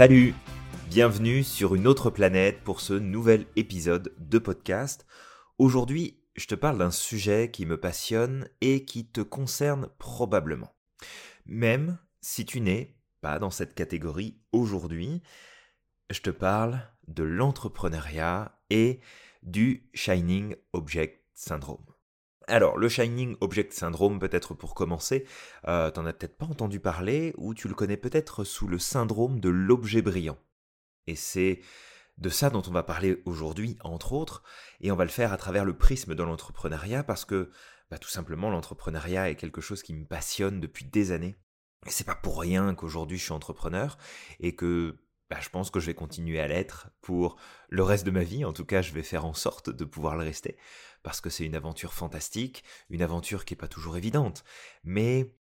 Salut Bienvenue sur une autre planète pour ce nouvel épisode de podcast. Aujourd'hui, je te parle d'un sujet qui me passionne et qui te concerne probablement. Même si tu n'es pas dans cette catégorie aujourd'hui, je te parle de l'entrepreneuriat et du Shining Object Syndrome. Alors, le Shining Object Syndrome, peut-être pour commencer, euh, t'en as peut-être pas entendu parler, ou tu le connais peut-être sous le syndrome de l'objet brillant. Et c'est de ça dont on va parler aujourd'hui, entre autres, et on va le faire à travers le prisme de l'entrepreneuriat, parce que bah, tout simplement l'entrepreneuriat est quelque chose qui me passionne depuis des années. Et c'est pas pour rien qu'aujourd'hui je suis entrepreneur, et que bah, je pense que je vais continuer à l'être pour le reste de ma vie. En tout cas, je vais faire en sorte de pouvoir le rester. Parce que c'est une aventure fantastique, une aventure qui n'est pas toujours évidente, mais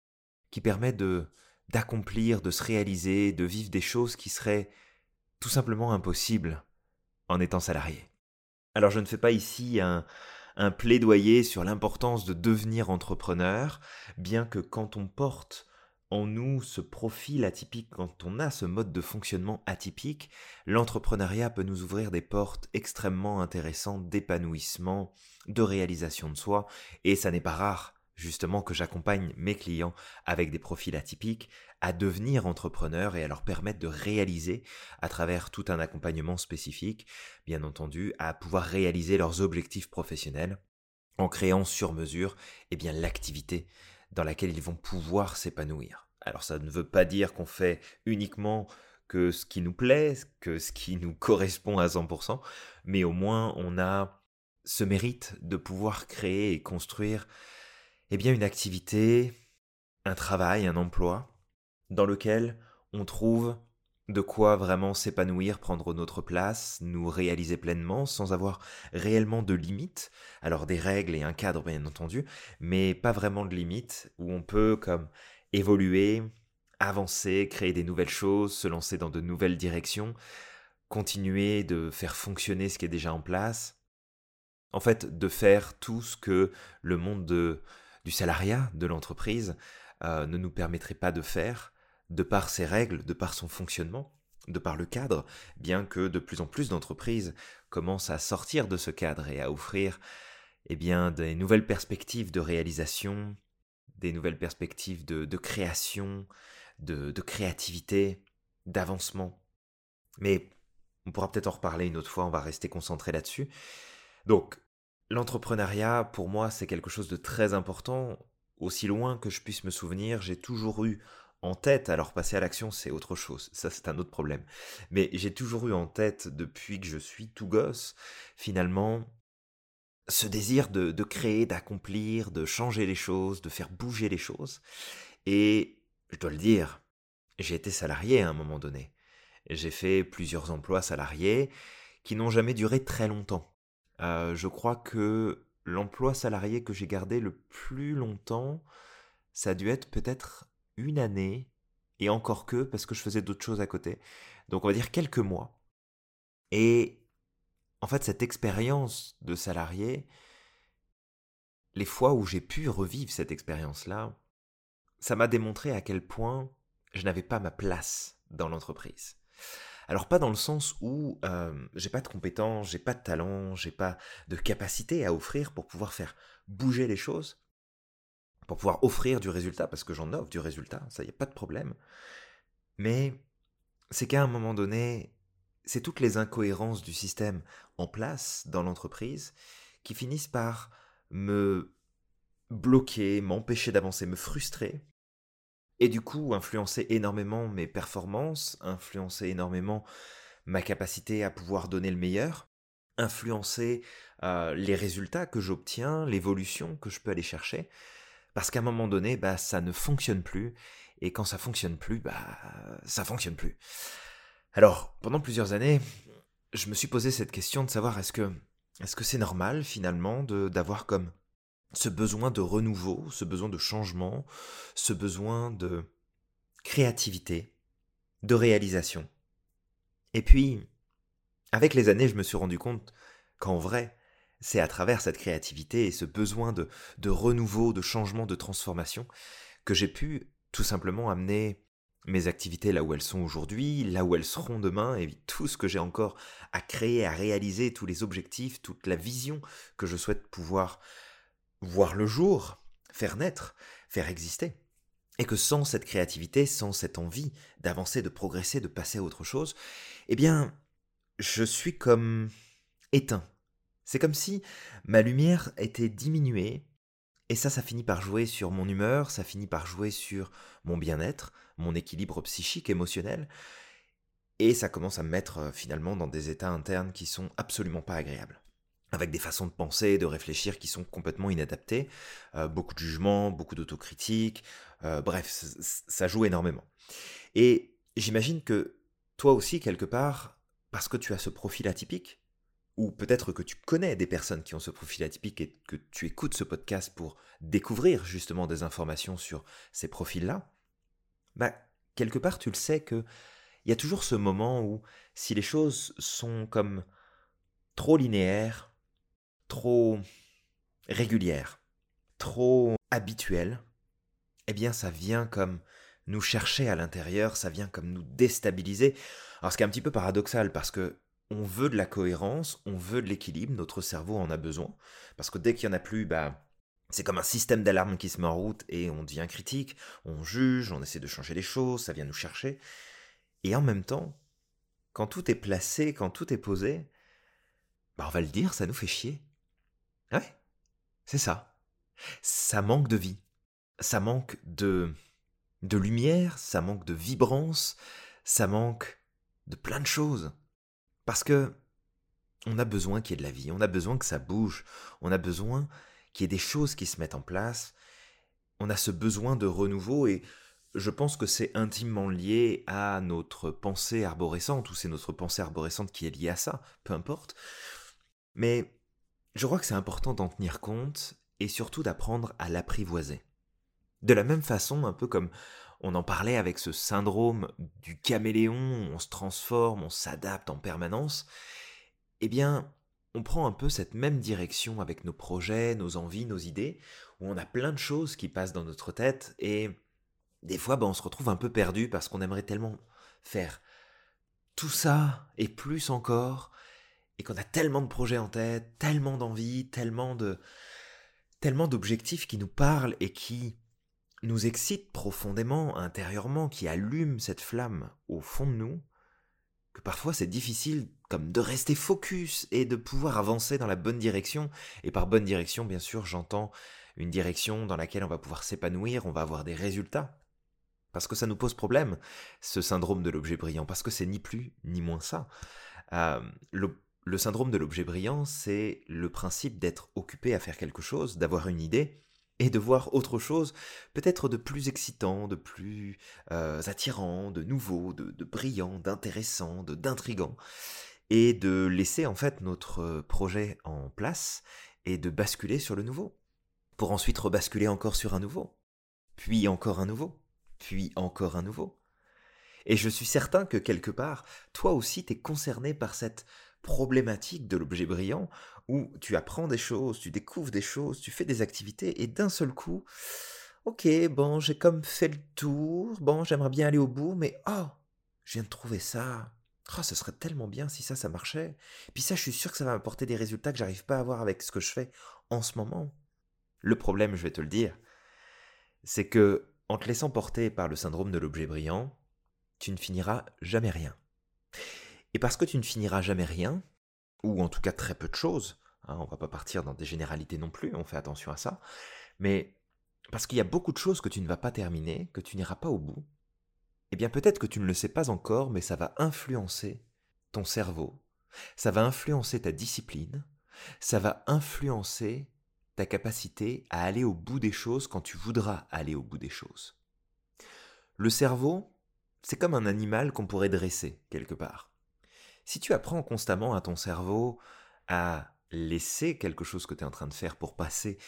qui permet de d'accomplir, de se réaliser, de vivre des choses qui seraient tout simplement impossibles en étant salarié. Alors je ne fais pas ici un, un plaidoyer sur l'importance de devenir entrepreneur, bien que quand on porte en nous ce profil atypique, quand on a ce mode de fonctionnement atypique, l'entrepreneuriat peut nous ouvrir des portes extrêmement intéressantes d'épanouissement, de réalisation de soi, et ça n'est pas rare justement que j'accompagne mes clients avec des profils atypiques à devenir entrepreneurs et à leur permettre de réaliser à travers tout un accompagnement spécifique, bien entendu, à pouvoir réaliser leurs objectifs professionnels en créant sur mesure eh bien l'activité dans laquelle ils vont pouvoir s'épanouir. Alors ça ne veut pas dire qu'on fait uniquement que ce qui nous plaît, que ce qui nous correspond à 100%, mais au moins on a ce mérite de pouvoir créer et construire eh bien une activité, un travail, un emploi dans lequel on trouve de quoi vraiment s'épanouir, prendre notre place, nous réaliser pleinement sans avoir réellement de limites. Alors des règles et un cadre bien entendu, mais pas vraiment de limites où on peut comme évoluer, avancer, créer des nouvelles choses, se lancer dans de nouvelles directions, continuer de faire fonctionner ce qui est déjà en place. En fait, de faire tout ce que le monde du salariat, de l'entreprise, euh, ne nous permettrait pas de faire, de par ses règles, de par son fonctionnement, de par le cadre, bien que de plus en plus d'entreprises commencent à sortir de ce cadre et à offrir eh bien, des nouvelles perspectives de réalisation, des nouvelles perspectives de, création, de, de créativité, d'avancement. Mais on pourra peut-être en reparler une autre fois, on va rester concentré là-dessus. Donc, l'entrepreneuriat, pour moi, c'est quelque chose de très important. Aussi loin que je puisse me souvenir, j'ai toujours eu en tête, alors passer à l'action c'est autre chose, ça c'est un autre problème, mais j'ai toujours eu en tête depuis que je suis tout gosse, finalement, ce désir de, de créer, d'accomplir, de changer les choses, de faire bouger les choses, et je dois le dire, j'ai été salarié à un moment donné. J'ai fait plusieurs emplois salariés qui n'ont jamais duré très longtemps. Euh, je crois que l'emploi salarié que j'ai gardé le plus longtemps, ça a dû être peut-être une année, et encore que, parce que je faisais d'autres choses à côté. Donc on va dire quelques mois. Et en fait, cette expérience de salarié, les fois où j'ai pu revivre cette expérience-là, ça m'a démontré à quel point je n'avais pas ma place dans l'entreprise. Alors pas dans le sens où euh, j'ai pas de compétences, j'ai pas de talent, j'ai pas de capacité à offrir pour pouvoir faire bouger les choses, pour pouvoir offrir du résultat, parce que j'en offre du résultat, ça y a pas de problème. Mais c'est qu'à un moment donné, c'est toutes les incohérences du système en place dans l'entreprise qui finissent par me bloquer, m'empêcher d'avancer, me frustrer, et du coup influencer énormément mes performances, influencer énormément ma capacité à pouvoir donner le meilleur, influencer euh, les résultats que j'obtiens, l'évolution que je peux aller chercher, parce qu'à un moment donné, bah, ça ne fonctionne plus. Et quand ça fonctionne plus, bah, ça fonctionne plus. Alors, pendant plusieurs années, je me suis posé cette question de savoir est-ce que est-ce que c'est normal finalement d'avoir comme ce besoin de renouveau, ce besoin de changement, ce besoin de créativité, de réalisation? Et puis, avec les années, je me suis rendu compte qu'en vrai, c'est à travers cette créativité et ce besoin de, de renouveau, de changement, de transformation, que j'ai pu tout simplement amener mes activités là où elles sont aujourd'hui, là où elles seront demain, et tout ce que j'ai encore à créer, à réaliser, tous les objectifs, toute la vision que je souhaite pouvoir voir le jour, faire naître, faire exister. Et que sans cette créativité, sans cette envie d'avancer, de progresser, de passer à autre chose, eh bien, je suis comme éteint. C'est comme si ma lumière était diminuée, et ça, ça finit par jouer sur mon humeur, ça finit par jouer sur mon bien-être, mon équilibre psychique, émotionnel, et ça commence à me mettre euh, finalement dans des états internes qui sont absolument pas agréables avec des façons de penser de réfléchir qui sont complètement inadaptées, euh, beaucoup de jugements, beaucoup d'autocritique, euh, bref, ça joue énormément. Et j'imagine que toi aussi, quelque part, parce que tu as ce profil atypique, ou peut-être que tu connais des personnes qui ont ce profil atypique et que tu écoutes ce podcast pour découvrir justement des informations sur ces profils-là, bah, quelque part, tu le sais que il y a toujours ce moment où si les choses sont comme trop linéaires, trop régulières, trop habituelles, eh bien ça vient comme nous chercher à l'intérieur, ça vient comme nous déstabiliser. Alors ce qui est un petit peu paradoxal parce que on veut de la cohérence, on veut de l'équilibre, notre cerveau en a besoin, parce que dès qu'il n'y en a plus, bah, c'est comme un système d'alarme qui se met en route et on devient critique, on juge, on essaie de changer les choses, ça vient nous chercher. Et en même temps, quand tout est placé, quand tout est posé, bah on va le dire, ça nous fait chier. Ouais, c'est ça. Ça manque de vie. Ça manque de, de lumière, ça manque de vibrance, ça manque de plein de choses. Parce que on a besoin qu'il y ait de la vie, on a besoin que ça bouge, on a besoin qu'il y ait des choses qui se mettent en place. On a ce besoin de renouveau et je pense que c'est intimement lié à notre pensée arborescente, ou c'est notre pensée arborescente qui est liée à ça, peu importe. Mais je crois que c'est important d'en tenir compte et surtout d'apprendre à l'apprivoiser. De la même façon, un peu comme on en parlait avec ce syndrome du caméléon, on se transforme, on s'adapte en permanence, eh bien, on prend un peu cette même direction avec nos projets, nos envies, nos idées, où on a plein de choses qui passent dans notre tête et des fois, ben, on se retrouve un peu perdu parce qu'on aimerait tellement faire tout ça et plus encore, et qu'on a tellement de projets en tête, tellement d'envies, tellement de tellement d'objectifs qui nous parlent et qui nous excitent profondément, intérieurement, qui allument cette flamme au fond de nous, que parfois c'est difficile comme de rester focus et de pouvoir avancer dans la bonne direction. Et par bonne direction, bien sûr, j'entends une direction dans laquelle on va pouvoir s'épanouir, on va avoir des résultats. Parce que ça nous pose problème, ce syndrome de l'objet brillant, parce que c'est ni plus ni moins ça. Euh, le syndrome de l'objet brillant, c'est le principe d'être occupé à faire quelque chose, d'avoir une idée, et de voir autre chose, peut-être de plus excitant, de plus euh, attirant, de nouveau, de, de brillant, d'intéressant, d'intrigant, et de laisser en fait notre projet en place et de basculer sur le nouveau, pour ensuite rebasculer encore sur un nouveau, puis encore un nouveau, puis encore un nouveau. Et je suis certain que quelque part, toi aussi t'es concerné par cette problématique de l'objet brillant où tu apprends des choses, tu découvres des choses, tu fais des activités et d'un seul coup, ok, bon, j'ai comme fait le tour, bon, j'aimerais bien aller au bout, mais oh, je viens de trouver ça. Oh, ce serait tellement bien si ça, ça marchait. Puis ça, je suis sûr que ça va m'apporter des résultats que j'arrive pas à avoir avec ce que je fais en ce moment. Le problème, je vais te le dire, c'est que en te laissant porter par le syndrome de l'objet brillant, tu ne finiras jamais rien. Et parce que tu ne finiras jamais rien, ou en tout cas très peu de choses, hein, on va pas partir dans des généralités non plus, on fait attention à ça, mais parce qu'il y a beaucoup de choses que tu ne vas pas terminer, que tu n'iras pas au bout, eh bien peut-être que tu ne le sais pas encore, mais ça va influencer ton cerveau, ça va influencer ta discipline, ça va influencer ta capacité à aller au bout des choses quand tu voudras aller au bout des choses. Le cerveau, c'est comme un animal qu'on pourrait dresser quelque part. Si tu apprends constamment à ton cerveau à laisser quelque chose que tu es en train de faire pour passer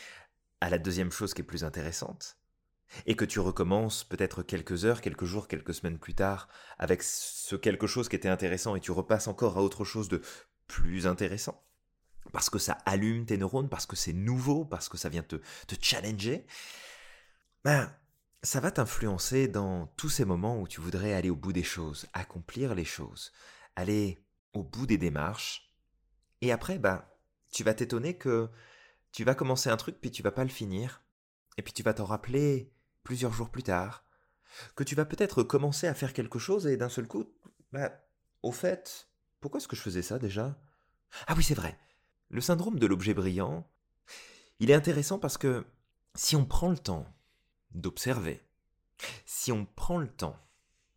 à la deuxième chose qui est plus intéressante, et que tu recommences peut-être quelques heures, quelques jours, quelques semaines plus tard avec ce quelque chose qui était intéressant et tu repasses encore à autre chose de plus intéressant, parce que ça allume tes neurones, parce que c'est nouveau, parce que ça vient te, challenger, ben, ça va t'influencer dans tous ces moments où tu voudrais aller au bout des choses, accomplir les choses, aller au bout des démarches. Et après, bah, tu vas t'étonner que tu vas commencer un truc puis tu vas pas le finir. Et puis tu vas t'en rappeler plusieurs jours plus tard. Que tu vas peut-être commencer à faire quelque chose et d'un seul coup, bah, au fait, pourquoi est-ce que je faisais ça déjà? Ah oui, c'est vrai. Le syndrome de l'objet brillant, il est intéressant parce que si on prend le temps d'observer, si on prend le temps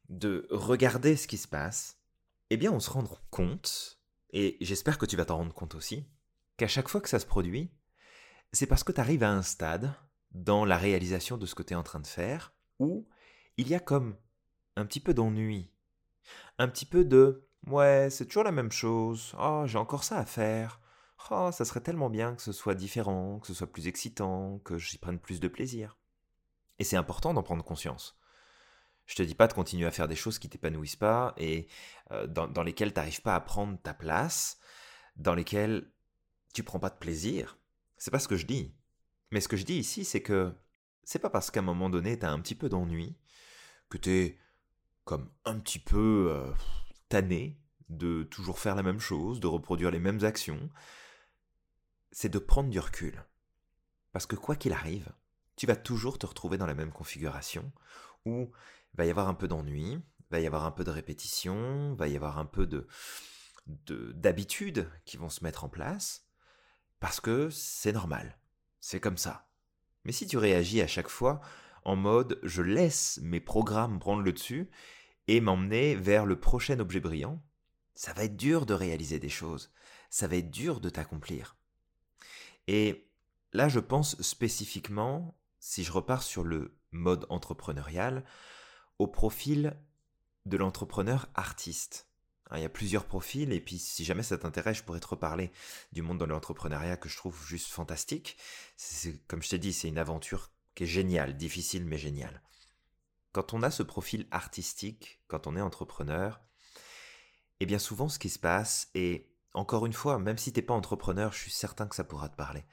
de regarder ce qui se passe, eh bien on se rend compte, et j'espère que tu vas t'en rendre compte aussi, qu'à chaque fois que ça se produit, c'est parce que tu arrives à un stade dans la réalisation de ce que tu es en train de faire où il y a comme un petit peu d'ennui, un petit peu de ouais, c'est toujours la même chose, oh, j'ai encore ça à faire, oh, ça serait tellement bien que ce soit différent, que ce soit plus excitant, que j'y prenne plus de plaisir. Et c'est important d'en prendre conscience. Je te dis pas de continuer à faire des choses qui t'épanouissent pas et euh, dans, lesquelles tu n'arrives pas à prendre ta place, dans lesquelles tu prends pas de plaisir. C'est pas ce que je dis. Mais ce que je dis ici, c'est que c'est pas parce qu'à un moment donné tu as un petit peu d'ennui, que tu es comme un petit peu euh, tanné de toujours faire la même chose, de reproduire les mêmes actions, c'est de prendre du recul. Parce que quoi qu'il arrive, tu vas toujours te retrouver dans la même configuration où va y avoir un peu d'ennui, va y avoir un peu de répétition, va y avoir un peu de d'habitudes qui vont se mettre en place parce que c'est normal, c'est comme ça. Mais si tu réagis à chaque fois en mode je laisse mes programmes prendre le dessus et m'emmener vers le prochain objet brillant, ça va être dur de réaliser des choses, ça va être dur de t'accomplir. Et là, je pense spécifiquement si je repars sur le mode entrepreneurial, au profil de l'entrepreneur artiste. Hein, il y a plusieurs profils, et puis si jamais ça t'intéresse, je pourrais te reparler du monde de l'entrepreneuriat que je trouve juste fantastique. comme je t'ai dit, c'est une aventure qui est géniale, difficile mais géniale. Quand on a ce profil artistique, quand on est entrepreneur, et eh bien souvent ce qui se passe, et encore une fois, même si t'es pas entrepreneur, je suis certain que ça pourra te parler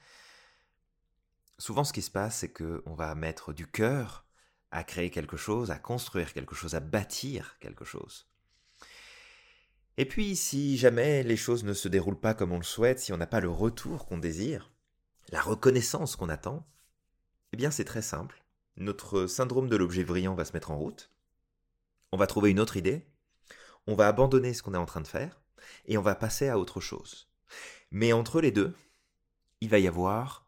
souvent ce qui se passe, c'est qu'on va mettre du cœur à créer quelque chose, à construire quelque chose, à bâtir quelque chose. Et puis, si jamais les choses ne se déroulent pas comme on le souhaite, si on n'a pas le retour qu'on désire, la reconnaissance qu'on attend, eh bien c'est très simple. Notre syndrome de l'objet brillant va se mettre en route. On va trouver une autre idée. On va abandonner ce qu'on est en train de faire et on va passer à autre chose. Mais entre les deux, il va y avoir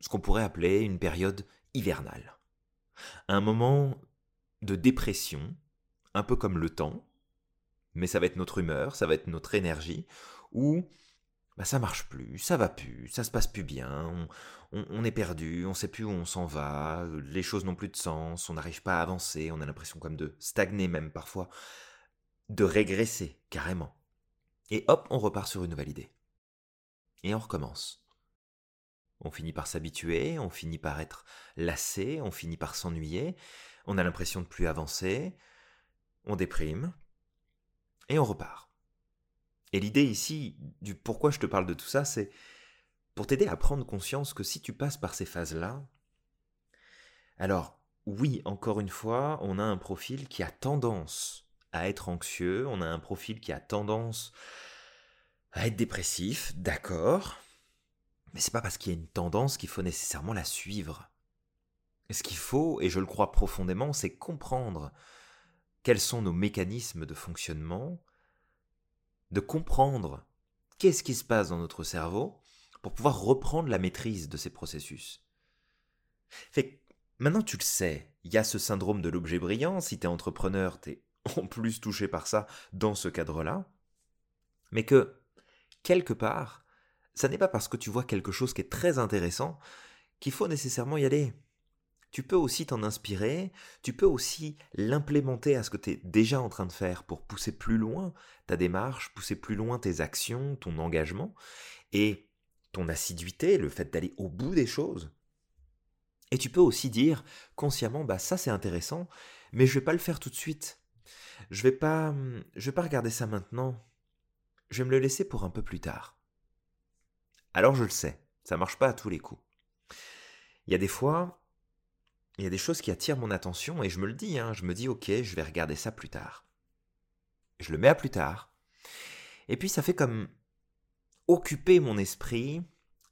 ce qu'on pourrait appeler une période hivernale. Un moment de dépression, un peu comme le temps, mais ça va être notre humeur, ça va être notre énergie, où bah, ça marche plus, ça va plus, ça se passe plus bien, on, est perdu, on sait plus où on s'en va, les choses n'ont plus de sens, on n'arrive pas à avancer, on a l'impression comme de stagner même parfois, de régresser carrément. Et hop, on repart sur une nouvelle idée. Et on recommence. On finit par s'habituer, on finit par être lassé, on finit par s'ennuyer, on a l'impression de plus avancer, on déprime, et on repart. Et l'idée ici, du pourquoi je te parle de tout ça, c'est pour t'aider à prendre conscience que si tu passes par ces phases-là, alors oui, encore une fois, on a un profil qui a tendance à être anxieux, on a un profil qui a tendance à être dépressif, d'accord, mais c'est pas parce qu'il y a une tendance qu'il faut nécessairement la suivre. Ce qu'il faut, et je le crois profondément, c'est comprendre quels sont nos mécanismes de fonctionnement, de comprendre qu'est-ce qui se passe dans notre cerveau pour pouvoir reprendre la maîtrise de ces processus. Fait maintenant tu le sais, il y a ce syndrome de l'objet brillant, si tu es entrepreneur, tu es en plus touché par ça dans ce cadre-là, mais que, quelque part, ça n'est pas parce que tu vois quelque chose qui est très intéressant qu'il faut nécessairement y aller. Tu peux aussi t'en inspirer, tu peux aussi l'implémenter à ce que tu es déjà en train de faire pour pousser plus loin ta démarche, pousser plus loin tes actions, ton engagement et ton assiduité, le fait d'aller au bout des choses. Et tu peux aussi dire consciemment bah ça c'est intéressant, mais je vais pas le faire tout de suite. Je vais pas je vais pas regarder ça maintenant. Je vais me le laisser pour un peu plus tard. Alors je le sais, ça marche pas à tous les coups. Il y a des fois, il y a des choses qui attirent mon attention et je me le dis, hein, je me dis ok, je vais regarder ça plus tard. Je le mets à plus tard. Et puis ça fait comme occuper mon esprit,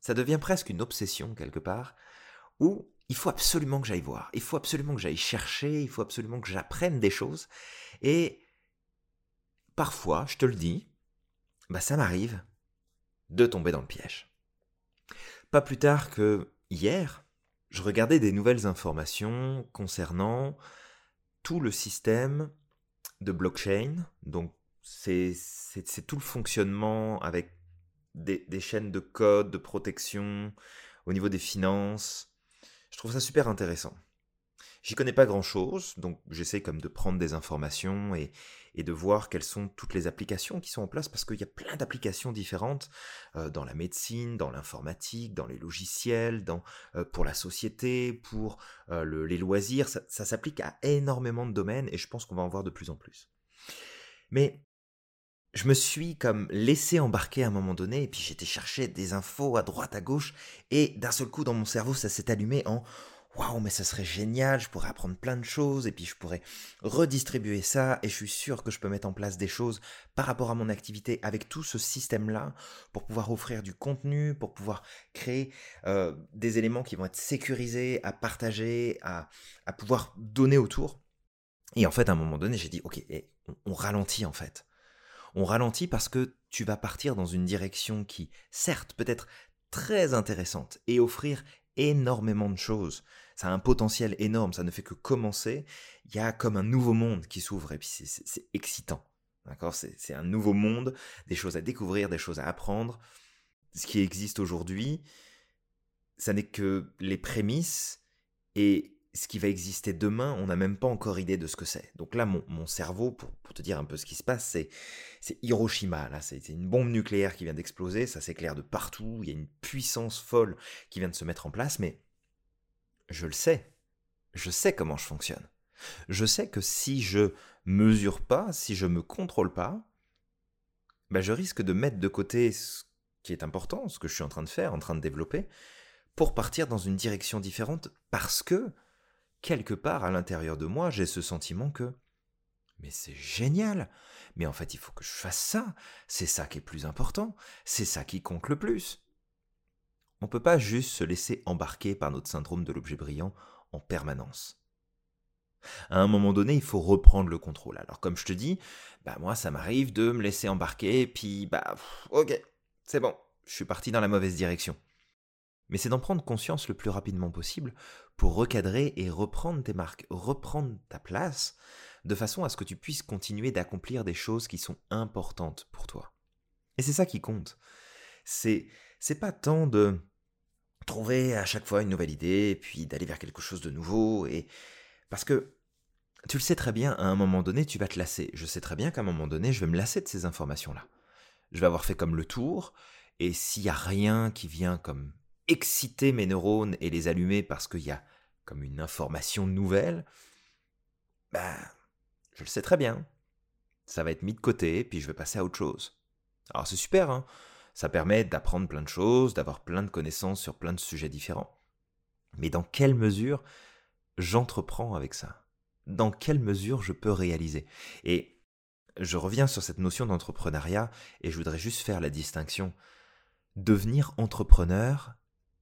ça devient presque une obsession quelque part, où il faut absolument que j'aille voir, il faut absolument que j'aille chercher, il faut absolument que j'apprenne des choses. Et parfois, je te le dis, bah ça m'arrive de tomber dans le piège. Pas plus tard que hier, je regardais des nouvelles informations concernant tout le système de blockchain. Donc, c'est tout le fonctionnement avec des, des, chaînes de code, de protection, au niveau des finances. Je trouve ça super intéressant. J'y connais pas grand chose, donc j'essaie comme de prendre des informations et, et, de voir quelles sont toutes les applications qui sont en place parce qu'il y a plein d'applications différentes euh, dans la médecine, dans l'informatique, dans les logiciels, dans, euh, pour la société, pour euh, le, les loisirs. Ça, ça s'applique à énormément de domaines et je pense qu'on va en voir de plus en plus. Mais je me suis comme laissé embarquer à un moment donné et puis j'étais chercher des infos à droite à gauche et d'un seul coup dans mon cerveau ça s'est allumé en waouh, mais ça serait génial, je pourrais apprendre plein de choses, et puis je pourrais redistribuer ça, et je suis sûr que je peux mettre en place des choses par rapport à mon activité avec tout ce système-là, pour pouvoir offrir du contenu, pour pouvoir créer euh, des éléments qui vont être sécurisés, à partager, à, à pouvoir donner autour. Et en fait, à un moment donné, j'ai dit, ok, on ralentit en fait. On ralentit parce que tu vas partir dans une direction qui, certes, peut être très intéressante et offrir énormément de choses. Ça a un potentiel énorme, ça ne fait que commencer. Il y a comme un nouveau monde qui s'ouvre et puis c'est excitant. D'accord? C'est un nouveau monde, des choses à découvrir, des choses à apprendre. Ce qui existe aujourd'hui, ça n'est que les prémices et ce qui va exister demain, on n'a même pas encore idée de ce que c'est. Donc là, mon, cerveau, pour, pour, te dire un peu ce qui se passe, c'est Hiroshima. Là, c'est une bombe nucléaire qui vient d'exploser, ça s'éclaire de partout, il y a une puissance folle qui vient de se mettre en place, mais je le sais. Je sais comment je fonctionne. Je sais que si je mesure pas, si je me contrôle pas, bah je risque de mettre de côté ce qui est important, ce que je suis en train de faire, en train de développer, pour partir dans une direction différente parce que quelque part à l'intérieur de moi, j'ai ce sentiment que mais c'est génial. Mais en fait, il faut que je fasse ça. C'est ça qui est plus important. C'est ça qui compte le plus. On ne peut pas juste se laisser embarquer par notre syndrome de l'objet brillant en permanence. À un moment donné, il faut reprendre le contrôle. Alors comme je te dis, bah moi ça m'arrive de me laisser embarquer, puis bah ok, c'est bon, je suis parti dans la mauvaise direction mais c'est d'en prendre conscience le plus rapidement possible pour recadrer et reprendre tes marques, reprendre ta place, de façon à ce que tu puisses continuer d'accomplir des choses qui sont importantes pour toi. Et c'est ça qui compte. C'est c'est pas tant de trouver à chaque fois une nouvelle idée, puis d'aller vers quelque chose de nouveau, et parce que tu le sais très bien, à un moment donné, tu vas te lasser. Je sais très bien qu'à un moment donné, je vais me lasser de ces informations-là. Je vais avoir fait comme le tour, et s'il y a rien qui vient comme exciter mes neurones et les allumer parce qu'il y a comme une information nouvelle, ben, je le sais très bien. Ça va être mis de côté, puis je vais passer à autre chose. Alors c'est super, hein ça permet d'apprendre plein de choses, d'avoir plein de connaissances sur plein de sujets différents. Mais dans quelle mesure j'entreprends avec ça? Dans quelle mesure je peux réaliser? Et je reviens sur cette notion d'entrepreneuriat et je voudrais juste faire la distinction. Devenir entrepreneur,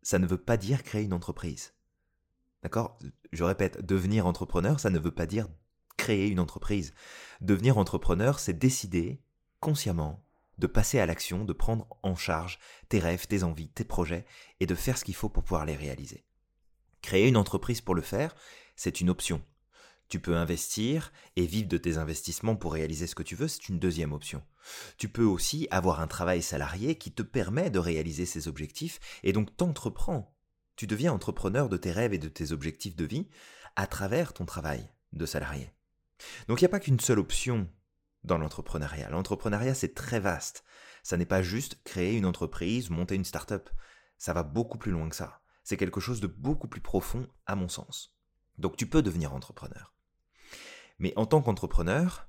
ça ne veut pas dire créer une entreprise. D'accord? Je répète, devenir entrepreneur, ça ne veut pas dire créer une entreprise. Devenir entrepreneur, c'est décider consciemment de passer à l'action, de prendre en charge tes rêves, tes envies, tes projets et de faire ce qu'il faut pour pouvoir les réaliser. Créer une entreprise pour le faire, c'est une option. Tu peux investir et vivre de tes investissements pour réaliser ce que tu veux, c'est une deuxième option. Tu peux aussi avoir un travail salarié qui te permet de réaliser ces objectifs et donc t'entreprends. Tu deviens entrepreneur de tes rêves et de tes objectifs de vie à travers ton travail de salarié. Donc il n'y a pas qu'une seule option dans l'entrepreneuriat. L'entrepreneuriat, c'est très vaste. Ça n'est pas juste créer une entreprise, monter une start-up. Ça va beaucoup plus loin que ça. C'est quelque chose de beaucoup plus profond, à mon sens. Donc tu peux devenir entrepreneur. Mais en tant qu'entrepreneur,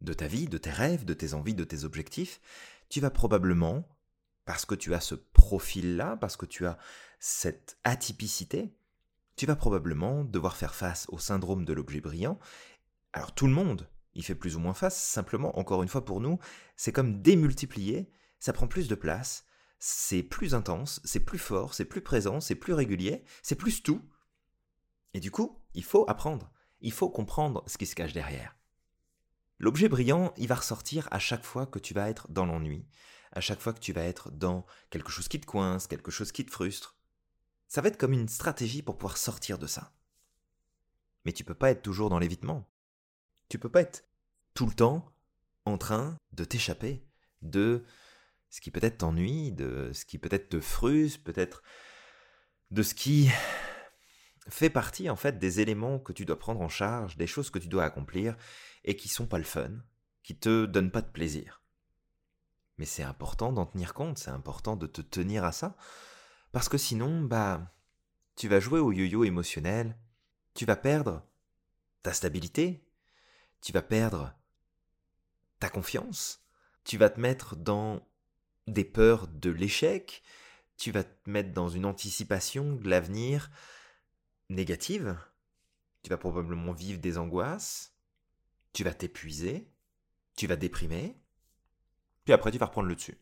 de ta vie, de tes rêves, de tes envies, de tes objectifs, tu vas probablement, parce que tu as ce profil-là, parce que tu as cette atypicité, tu vas probablement devoir faire face au syndrome de l'objet brillant. Alors tout le monde y fait plus ou moins face, simplement, encore une fois pour nous, c'est comme démultiplier, ça prend plus de place, c'est plus intense, c'est plus fort, c'est plus présent, c'est plus régulier, c'est plus tout. Et du coup, il faut apprendre, il faut comprendre ce qui se cache derrière. L'objet brillant, il va ressortir à chaque fois que tu vas être dans l'ennui, à chaque fois que tu vas être dans quelque chose qui te coince, quelque chose qui te frustre. Ça va être comme une stratégie pour pouvoir sortir de ça. Mais tu peux pas être toujours dans l'évitement. Tu peux pas être tout le temps en train de t'échapper de ce qui peut-être t'ennuie, de ce qui peut-être te frustre, peut-être de ce qui fait partie en fait des éléments que tu dois prendre en charge, des choses que tu dois accomplir et qui sont pas le fun, qui te donnent pas de plaisir. Mais c'est important d'en tenir compte, c'est important de te tenir à ça, parce que sinon, bah, tu vas jouer au yo-yo émotionnel, tu vas perdre ta stabilité, tu vas perdre ta confiance, tu vas te mettre dans des peurs de l'échec, tu vas te mettre dans une anticipation de l'avenir négative, tu vas probablement vivre des angoisses, tu vas t'épuiser, tu vas déprimer, puis après tu vas reprendre le dessus.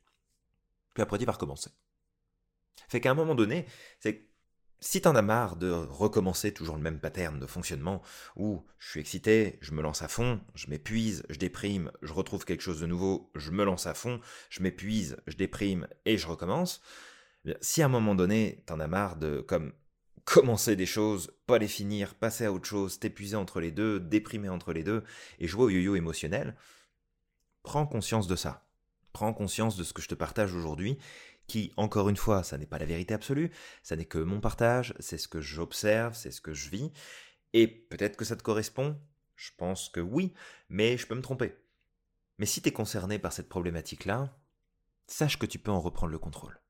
Puis après tu vas recommencer. Fait qu'à un moment donné, c'est si t'en as marre de recommencer toujours le même pattern de fonctionnement, où je suis excité, je me lance à fond, je m'épuise, je déprime, je retrouve quelque chose de nouveau, je me lance à fond, je m'épuise, je déprime et je recommence, eh si à un moment donné t'en as marre de comme commencer des choses, pas les finir, passer à autre chose, t'épuiser entre les deux, déprimer entre les deux, et jouer au yo-yo émotionnel, prends conscience de ça. Prends conscience de ce que je te partage aujourd'hui, qui, encore une fois, ça n'est pas la vérité absolue, ça n'est que mon partage, c'est ce que j'observe, c'est ce que je vis, et peut-être que ça te correspond, je pense que oui, mais je peux me tromper. Mais si tu es concerné par cette problématique-là, sache que tu peux en reprendre le contrôle.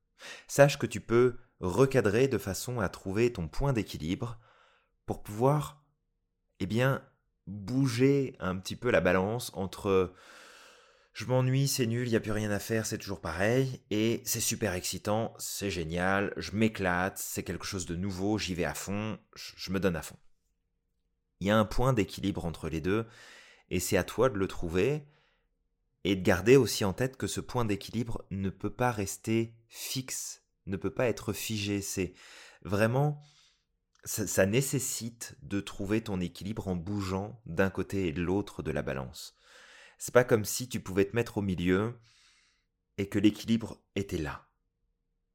Sache que tu peux recadrer de façon à trouver ton point d'équilibre pour pouvoir, eh bien, bouger un petit peu la balance entre je m'ennuie, c'est nul, il n'y a plus rien à faire, c'est toujours pareil, et c'est super excitant, c'est génial, je m'éclate, c'est quelque chose de nouveau, j'y vais à fond, je me donne à fond. Il y a un point d'équilibre entre les deux, et c'est à toi de le trouver, et de garder aussi en tête que ce point d'équilibre ne peut pas rester fixe, ne peut pas être figé, c'est vraiment... Ça, ça nécessite de trouver ton équilibre en bougeant d'un côté et de l'autre de la balance. C'est pas comme si tu pouvais te mettre au milieu et que l'équilibre était là.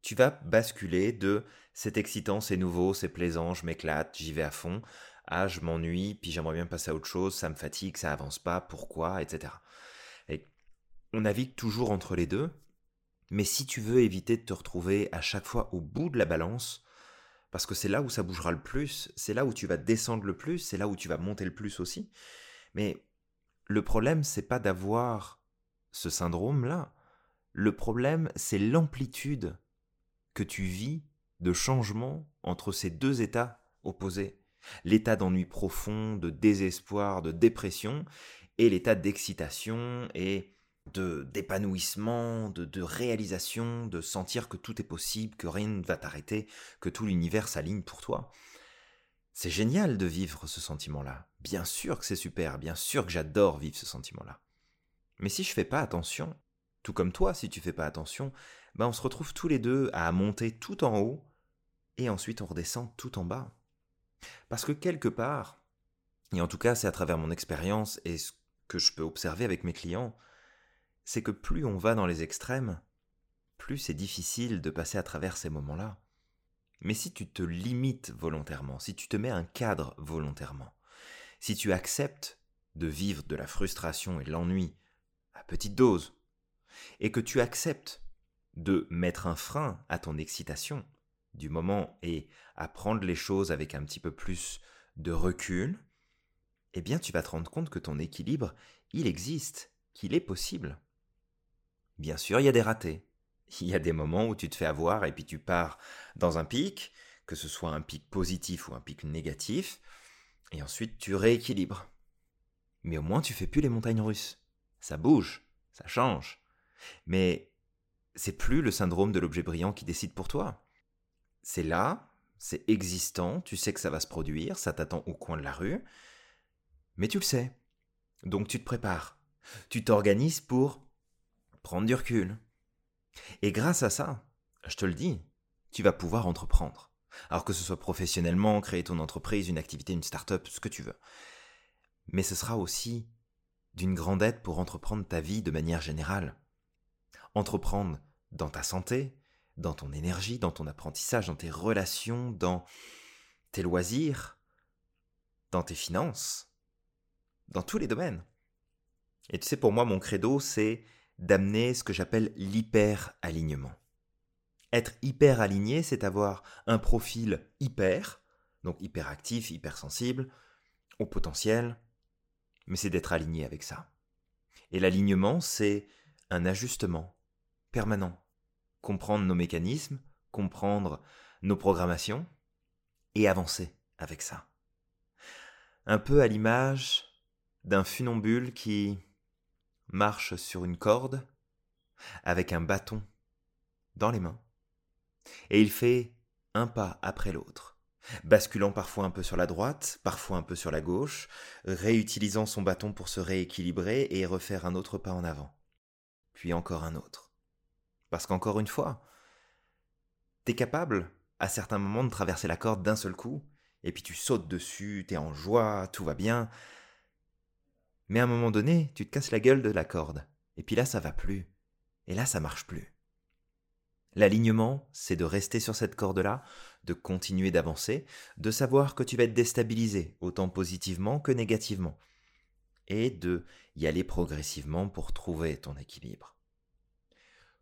Tu vas basculer de c'est excitant, c'est nouveau, c'est plaisant, je m'éclate, j'y vais à fond, à je m'ennuie, puis j'aimerais bien passer à autre chose, ça me fatigue, ça avance pas, pourquoi, etc. Et on navigue toujours entre les deux, mais si tu veux éviter de te retrouver à chaque fois au bout de la balance, parce que c'est là où ça bougera le plus, c'est là où tu vas descendre le plus, c'est là où tu vas monter le plus aussi, mais le problème, c'est pas d'avoir ce syndrome-là. Le problème, c'est l'amplitude que tu vis de changement entre ces deux états opposés. L'état d'ennui profond, de désespoir, de dépression, et l'état d'excitation et de d'épanouissement, de, de réalisation, de sentir que tout est possible, que rien ne va t'arrêter, que tout l'univers s'aligne pour toi. C'est génial de vivre ce sentiment-là. Bien sûr que c'est super, bien sûr que j'adore vivre ce sentiment-là. Mais si je fais pas attention, tout comme toi, si tu fais pas attention, ben on se retrouve tous les deux à monter tout en haut et ensuite on redescend tout en bas. Parce que quelque part, et en tout cas c'est à travers mon expérience et ce que je peux observer avec mes clients, c'est que plus on va dans les extrêmes, plus c'est difficile de passer à travers ces moments-là. Mais si tu te limites volontairement, si tu te mets un cadre volontairement, si tu acceptes de vivre de la frustration et de l'ennui à petite dose, et que tu acceptes de mettre un frein à ton excitation du moment et à prendre les choses avec un petit peu plus de recul, eh bien tu vas te rendre compte que ton équilibre, il existe, qu'il est possible. Bien sûr, il y a des ratés, il y a des moments où tu te fais avoir et puis tu pars dans un pic, que ce soit un pic positif ou un pic négatif, et ensuite tu rééquilibres. Mais au moins tu fais plus les montagnes russes. Ça bouge, ça change. Mais c'est plus le syndrome de l'objet brillant qui décide pour toi. C'est là, c'est existant, tu sais que ça va se produire, ça t'attend au coin de la rue, mais tu le sais. Donc tu te prépares. Tu t'organises pour prendre du recul. Et grâce à ça, je te le dis, tu vas pouvoir entreprendre. Alors que ce soit professionnellement, créer ton entreprise, une activité, une start-up, ce que tu veux. Mais ce sera aussi d'une grande aide pour entreprendre ta vie de manière générale. Entreprendre dans ta santé, dans ton énergie, dans ton apprentissage, dans tes relations, dans tes loisirs, dans tes finances, dans tous les domaines. Et tu sais, pour moi, mon credo, c'est d'amener ce que j'appelle l'hyper-alignement. Être hyper aligné, c'est avoir un profil hyper, donc hyperactif, hypersensible, au potentiel, mais c'est d'être aligné avec ça. Et l'alignement, c'est un ajustement permanent. Comprendre nos mécanismes, comprendre nos programmations et avancer avec ça. Un peu à l'image d'un funambule qui marche sur une corde avec un bâton dans les mains et il fait un pas après l'autre, basculant parfois un peu sur la droite, parfois un peu sur la gauche, réutilisant son bâton pour se rééquilibrer et refaire un autre pas en avant, puis encore un autre. Parce qu'encore une fois, t'es capable, à certains moments, de traverser la corde d'un seul coup, et puis tu sautes dessus, t'es en joie, tout va bien. Mais à un moment donné, tu te casses la gueule de la corde, et puis là ça va plus, et là ça marche plus. L'alignement, c'est de rester sur cette corde-là, de continuer d'avancer, de savoir que tu vas être déstabilisé, autant positivement que négativement, et de y aller progressivement pour trouver ton équilibre.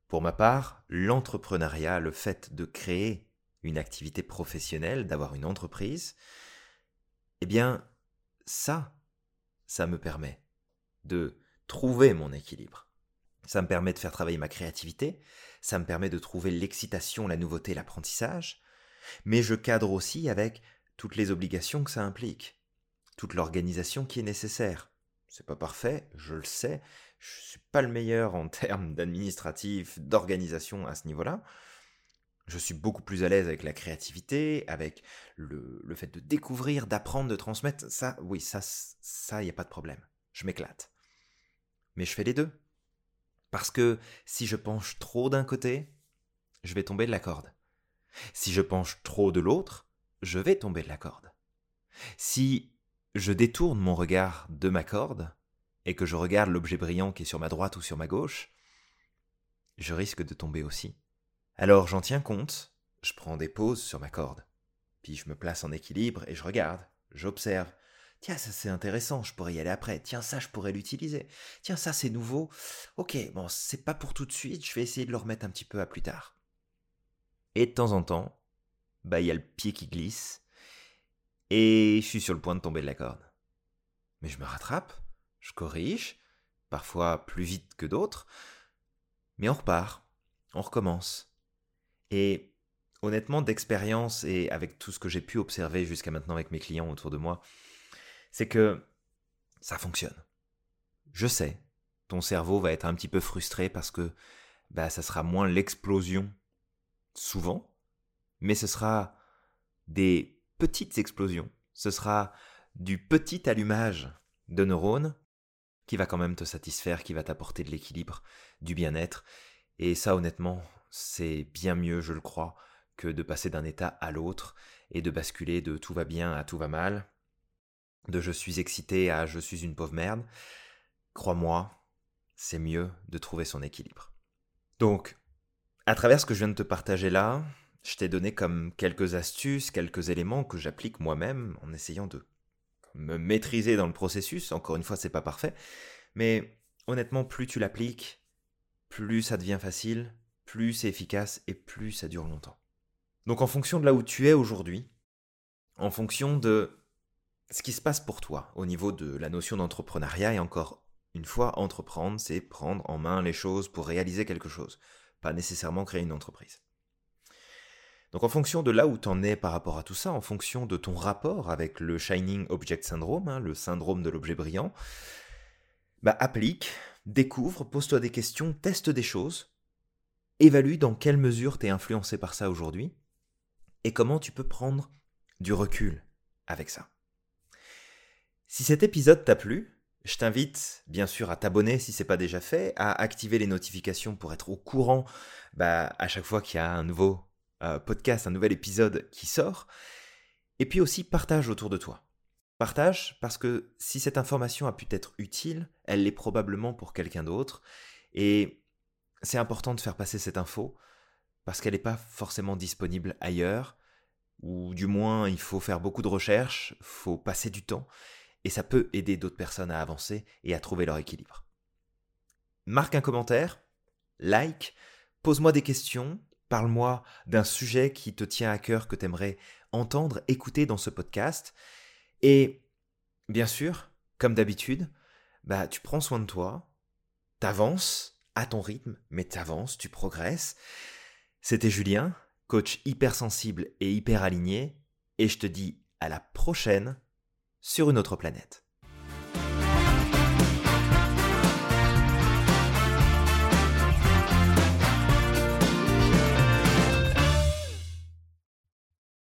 Pour ma part, l'entrepreneuriat, le fait de créer une activité professionnelle, d'avoir une entreprise, eh bien, ça, ça me permet de trouver mon équilibre. Ça me permet de faire travailler ma créativité, ça me permet de trouver l'excitation, la nouveauté, l'apprentissage, mais je cadre aussi avec toutes les obligations que ça implique, toute l'organisation qui est nécessaire. C'est pas parfait, je le sais, je suis pas le meilleur en termes d'administratif, d'organisation à ce niveau-là. Je suis beaucoup plus à l'aise avec la créativité, avec le, fait de découvrir, d'apprendre, de transmettre. Ça, oui, ça, ça, y a pas de problème. Je m'éclate. Mais je fais les deux. Parce que si je penche trop d'un côté, je vais tomber de la corde. Si je penche trop de l'autre, je vais tomber de la corde. Si je détourne mon regard de ma corde, et que je regarde l'objet brillant qui est sur ma droite ou sur ma gauche, je risque de tomber aussi. Alors j'en tiens compte, je prends des pauses sur ma corde, puis je me place en équilibre et je regarde, j'observe, Tiens, ça c'est intéressant, je pourrais y aller après. Tiens, ça je pourrais l'utiliser. Tiens, ça c'est nouveau. Ok, bon, c'est pas pour tout de suite, je vais essayer de le remettre un petit peu à plus tard. Et de temps en temps, bah il y a le pied qui glisse, et je suis sur le point de tomber de la corde. Mais je me rattrape, je corrige, parfois plus vite que d'autres, mais on repart, on recommence. Et honnêtement, d'expérience et avec tout ce que j'ai pu observer jusqu'à maintenant avec mes clients autour de moi, c'est que ça fonctionne. Je sais, ton cerveau va être un petit peu frustré parce que bah, ça sera moins l'explosion souvent, mais ce sera des petites explosions. Ce sera du petit allumage de neurones qui va quand même te satisfaire, qui va t'apporter de l'équilibre, du bien-être. Et ça, honnêtement, c'est bien mieux, je le crois, que de passer d'un état à l'autre et de basculer de tout va bien à tout va mal, de je suis excité à je suis une pauvre merde, crois-moi, c'est mieux de trouver son équilibre. Donc, à travers ce que je viens de te partager là, je t'ai donné comme quelques astuces, quelques éléments que j'applique moi-même en essayant de me maîtriser dans le processus. Encore une fois, c'est pas parfait, mais honnêtement, plus tu l'appliques, plus ça devient facile, plus c'est efficace et plus ça dure longtemps. Donc en fonction de là où tu es aujourd'hui, en fonction de ce qui se passe pour toi au niveau de la notion d'entrepreneuriat, et encore une fois, entreprendre, c'est prendre en main les choses pour réaliser quelque chose, pas nécessairement créer une entreprise. Donc en fonction de là où tu en es par rapport à tout ça, en fonction de ton rapport avec le Shining Object Syndrome, hein, le syndrome de l'objet brillant, bah applique, découvre, pose-toi des questions, teste des choses, évalue dans quelle mesure tu es influencé par ça aujourd'hui, et comment tu peux prendre du recul avec ça. Si cet épisode t'a plu, je t'invite bien sûr à t'abonner si ce n'est pas déjà fait, à activer les notifications pour être au courant bah, à chaque fois qu'il y a un nouveau euh, podcast, un nouvel épisode qui sort. Et puis aussi partage autour de toi. Partage parce que si cette information a pu être utile, elle l'est probablement pour quelqu'un d'autre. Et c'est important de faire passer cette info parce qu'elle n'est pas forcément disponible ailleurs, ou du moins il faut faire beaucoup de recherches, faut passer du temps, et ça peut aider d'autres personnes à avancer et à trouver leur équilibre. Marque un commentaire, like, pose-moi des questions, parle-moi d'un sujet qui te tient à cœur que tu aimerais entendre, écouter dans ce podcast. Et bien sûr, comme d'habitude, bah, tu prends soin de toi, t'avances à ton rythme, mais t'avances, tu progresses. C'était Julien, coach hypersensible et hyper aligné, et je te dis à la prochaine sur une autre planète.